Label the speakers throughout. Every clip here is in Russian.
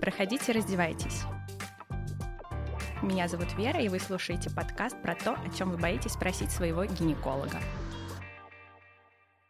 Speaker 1: Проходите, раздевайтесь. Меня зовут Вера, и вы слушаете подкаст про то, о чем вы боитесь спросить своего гинеколога.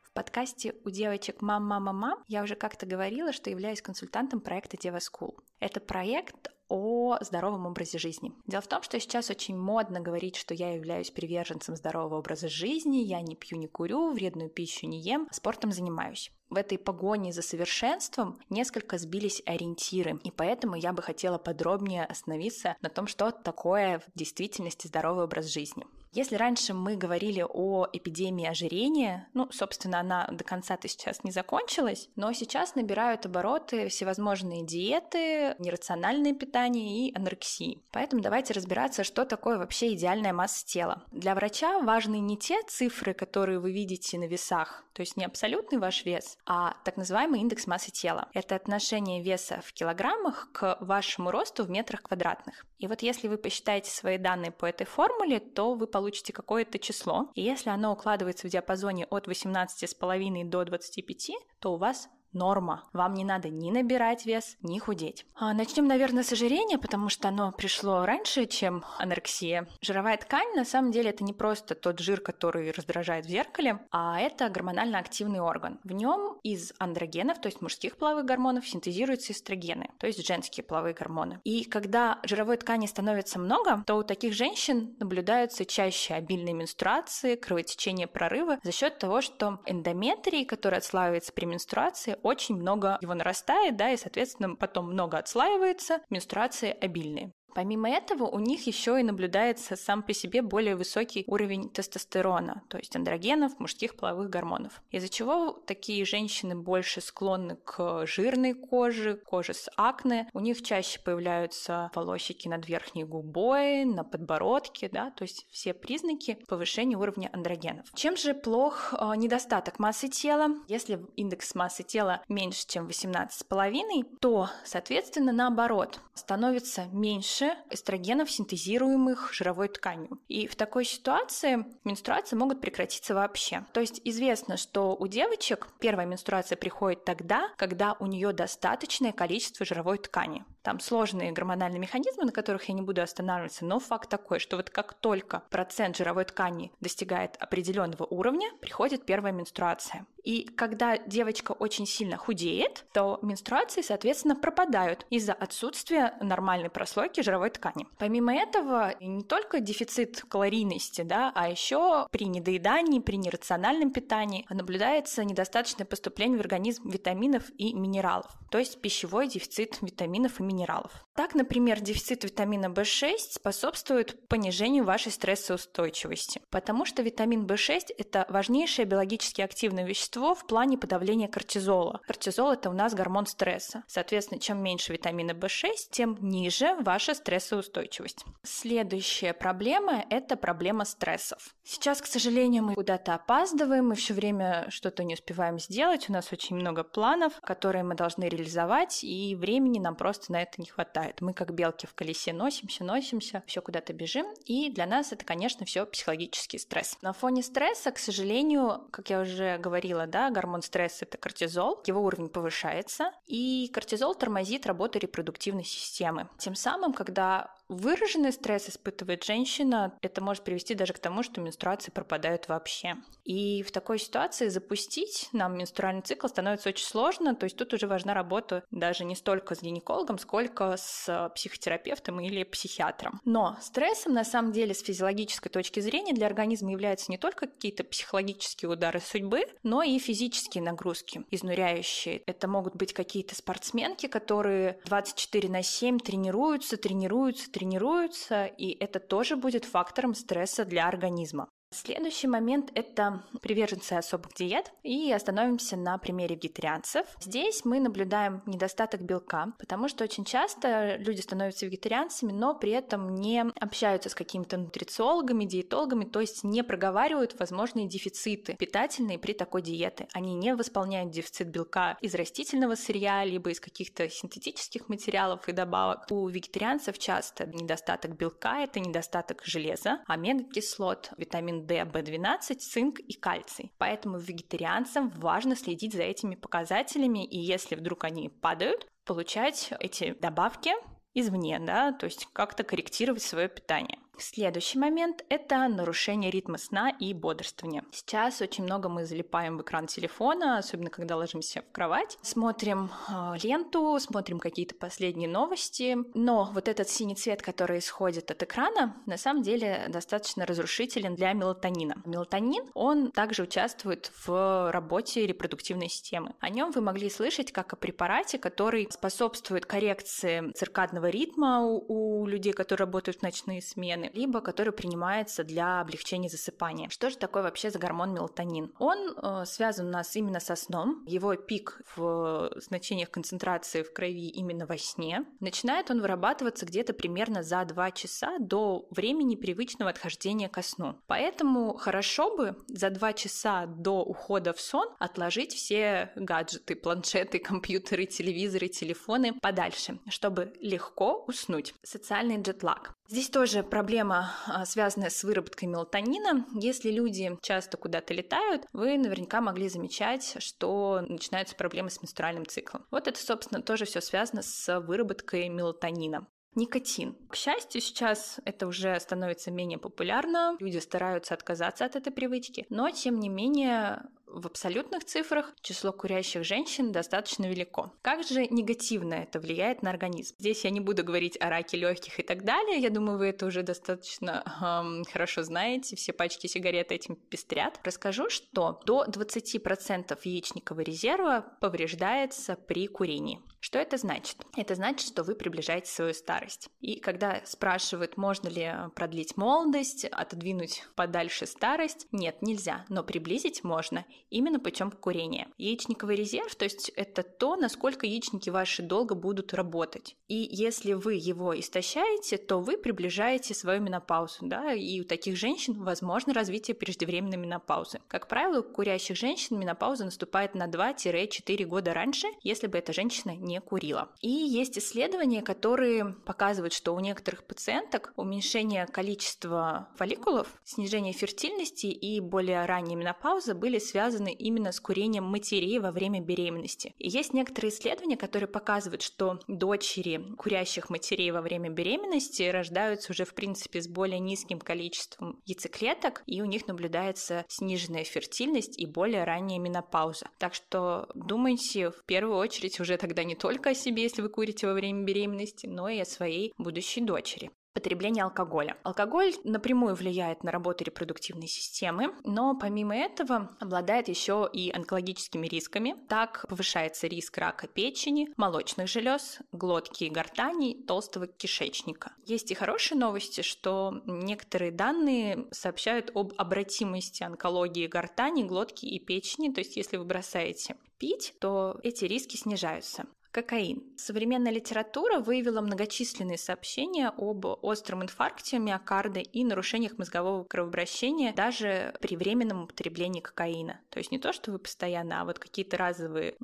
Speaker 1: В подкасте у девочек «Мам, мама, мам» я уже как-то говорила, что являюсь консультантом проекта Дева School. Это проект о здоровом образе жизни. Дело в том, что сейчас очень модно говорить, что я являюсь приверженцем здорового образа жизни, я не пью, не курю, вредную пищу не ем, спортом занимаюсь. В этой погоне за совершенством несколько сбились ориентиры, и поэтому я бы хотела подробнее остановиться на том, что такое в действительности здоровый образ жизни. Если раньше мы говорили о эпидемии ожирения, ну, собственно, она до конца-то сейчас не закончилась, но сейчас набирают обороты всевозможные диеты, нерациональное питание и анорексии. Поэтому давайте разбираться, что такое вообще идеальная масса тела. Для врача важны не те цифры, которые вы видите на весах, то есть не абсолютный ваш вес, а так называемый индекс массы тела. Это отношение веса в килограммах к вашему росту в метрах квадратных. И вот если вы посчитаете свои данные по этой формуле, то вы получите получите какое-то число, и если оно укладывается в диапазоне от 18,5 до 25, то у вас норма. Вам не надо ни набирать вес, ни худеть. А, начнем, наверное, с ожирения, потому что оно пришло раньше, чем анорексия. Жировая ткань, на самом деле, это не просто тот жир, который раздражает в зеркале, а это гормонально активный орган. В нем из андрогенов, то есть мужских половых гормонов, синтезируются эстрогены, то есть женские половые гормоны. И когда жировой ткани становится много, то у таких женщин наблюдаются чаще обильные менструации, кровотечение, прорывы за счет того, что эндометрий, который отслаивается при менструации, очень много его нарастает, да, и, соответственно, потом много отслаивается, менструации обильные. Помимо этого, у них еще и наблюдается сам по себе более высокий уровень тестостерона, то есть андрогенов, мужских половых гормонов. Из-за чего такие женщины больше склонны к жирной коже, коже с акне. У них чаще появляются волосики над верхней губой, на подбородке, да, то есть все признаки повышения уровня андрогенов. Чем же плох э, недостаток массы тела? Если индекс массы тела меньше, чем 18,5, то, соответственно, наоборот, становится меньше меньше эстрогенов, синтезируемых жировой тканью. И в такой ситуации менструации могут прекратиться вообще. То есть известно, что у девочек первая менструация приходит тогда, когда у нее достаточное количество жировой ткани. Там сложные гормональные механизмы, на которых я не буду останавливаться, но факт такой, что вот как только процент жировой ткани достигает определенного уровня, приходит первая менструация. И когда девочка очень сильно худеет, то менструации, соответственно, пропадают из-за отсутствия нормальной прослойки жировой ткани. Помимо этого, не только дефицит калорийности, да, а еще при недоедании, при нерациональном питании наблюдается недостаточное поступление в организм витаминов и минералов, то есть пищевой дефицит витаминов и минералов. Так, например, дефицит витамина В6 способствует понижению вашей стрессоустойчивости, потому что витамин В6 – это важнейшее биологически активное вещество, вещество в плане подавления кортизола. Кортизол – это у нас гормон стресса. Соответственно, чем меньше витамина В6, тем ниже ваша стрессоустойчивость. Следующая проблема – это проблема стрессов. Сейчас, к сожалению, мы куда-то опаздываем, мы все время что-то не успеваем сделать, у нас очень много планов, которые мы должны реализовать, и времени нам просто на это не хватает. Мы как белки в колесе носимся, носимся, все куда-то бежим, и для нас это, конечно, все психологический стресс. На фоне стресса, к сожалению, как я уже говорила, да, гормон стресса – это кортизол, его уровень повышается, и кортизол тормозит работу репродуктивной системы. Тем самым, когда выраженный стресс испытывает женщина, это может привести даже к тому, что менструации пропадают вообще. И в такой ситуации запустить нам менструальный цикл становится очень сложно, то есть тут уже важна работа даже не столько с гинекологом, сколько с психотерапевтом или психиатром. Но стрессом на самом деле с физиологической точки зрения для организма являются не только какие-то психологические удары судьбы, но и физические нагрузки изнуряющие. Это могут быть какие-то спортсменки, которые 24 на 7 тренируются, тренируются, тренируются, и это тоже будет фактором стресса для организма. Следующий момент – это приверженцы особых диет. И остановимся на примере вегетарианцев. Здесь мы наблюдаем недостаток белка, потому что очень часто люди становятся вегетарианцами, но при этом не общаются с какими-то нутрициологами, диетологами, то есть не проговаривают возможные дефициты питательные при такой диете. Они не восполняют дефицит белка из растительного сырья, либо из каких-то синтетических материалов и добавок. У вегетарианцев часто недостаток белка – это недостаток железа, омега-кислот, витамин D, B12, цинк и кальций. Поэтому вегетарианцам важно следить за этими показателями, и если вдруг они падают, получать эти добавки извне, да, то есть как-то корректировать свое питание. Следующий момент – это нарушение ритма сна и бодрствования. Сейчас очень много мы залипаем в экран телефона, особенно когда ложимся в кровать, смотрим э, ленту, смотрим какие-то последние новости, но вот этот синий цвет, который исходит от экрана, на самом деле достаточно разрушителен для мелатонина. Мелатонин, он также участвует в работе репродуктивной системы. О нем вы могли слышать как о препарате, который способствует коррекции циркадного ритма у, у людей, которые работают в ночные смены, гормоны, либо который принимается для облегчения засыпания. Что же такое вообще за гормон мелатонин? Он э, связан у нас именно со сном. Его пик в значениях концентрации в крови именно во сне. Начинает он вырабатываться где-то примерно за 2 часа до времени привычного отхождения ко сну. Поэтому хорошо бы за 2 часа до ухода в сон отложить все гаджеты, планшеты, компьютеры, телевизоры, телефоны подальше, чтобы легко уснуть. Социальный джетлаг. Здесь тоже проблема, а, связанная с выработкой мелатонина. Если люди часто куда-то летают, вы наверняка могли замечать, что начинаются проблемы с менструальным циклом. Вот это, собственно, тоже все связано с выработкой мелатонина. Никотин. К счастью, сейчас это уже становится менее популярно, люди стараются отказаться от этой привычки, но тем не менее в абсолютных цифрах число курящих женщин достаточно велико. Как же негативно это влияет на организм? Здесь я не буду говорить о раке легких и так далее. Я думаю, вы это уже достаточно эм, хорошо знаете. Все пачки сигарет этим пестрят. Расскажу, что до 20% яичникового резерва повреждается при курении. Что это значит? Это значит, что вы приближаете свою старость. И когда спрашивают, можно ли продлить молодость, отодвинуть подальше старость, нет, нельзя, но приблизить можно именно путем курения. Яичниковый резерв, то есть это то, насколько яичники ваши долго будут работать. И если вы его истощаете, то вы приближаете свою менопаузу, да, и у таких женщин возможно развитие преждевременной менопаузы. Как правило, у курящих женщин менопауза наступает на 2-4 года раньше, если бы эта женщина не курила. И есть исследования, которые показывают, что у некоторых пациенток уменьшение количества фолликулов, снижение фертильности и более ранняя менопауза были связаны связаны именно с курением матерей во время беременности. И есть некоторые исследования, которые показывают, что дочери курящих матерей во время беременности рождаются уже в принципе с более низким количеством яйцеклеток, и у них наблюдается сниженная фертильность и более ранняя менопауза. Так что думайте в первую очередь уже тогда не только о себе, если вы курите во время беременности, но и о своей будущей дочери потребление алкоголя. Алкоголь напрямую влияет на работу репродуктивной системы, но помимо этого обладает еще и онкологическими рисками. Так повышается риск рака печени, молочных желез, глотки и гортани, толстого кишечника. Есть и хорошие новости, что некоторые данные сообщают об обратимости онкологии гортани, глотки и печени, то есть если вы бросаете пить, то эти риски снижаются. Кокаин. Современная литература выявила многочисленные сообщения об остром инфаркте миокарда и нарушениях мозгового кровообращения даже при временном употреблении кокаина. То есть не то, что вы постоянно, а вот какие-то разовые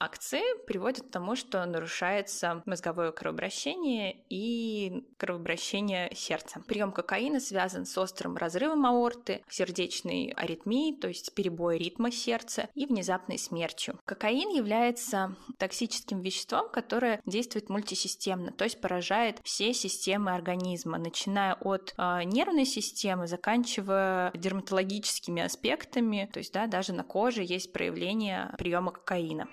Speaker 1: акции приводят к тому, что нарушается мозговое кровообращение и кровообращение сердца. Прием кокаина связан с острым разрывом аорты, сердечной аритмией, то есть перебой ритма сердца и внезапной смертью. Кокаин является токсическим веществом веществом, которое действует мультисистемно, то есть поражает все системы организма, начиная от э, нервной системы, заканчивая дерматологическими аспектами, то есть да, даже на коже есть проявление приема кокаина.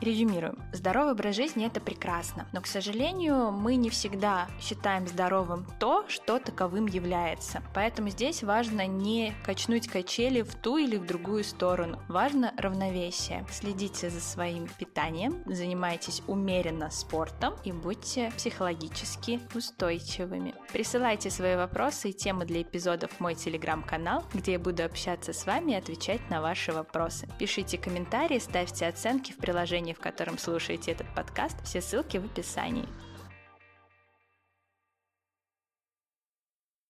Speaker 1: Резюмируем. Здоровый образ жизни – это прекрасно, но, к сожалению, мы не всегда считаем здоровым то, что таковым является. Поэтому здесь важно не качнуть качели в ту или в другую сторону. Важно равновесие. Следите за своим питанием, занимайтесь умеренно спортом и будьте психологически устойчивыми. Присылайте свои вопросы и темы для эпизодов в мой телеграм-канал, где я буду общаться с вами и отвечать на ваши вопросы. Пишите комментарии, ставьте оценки в приложении приложении, в котором слушаете этот подкаст. Все ссылки в описании.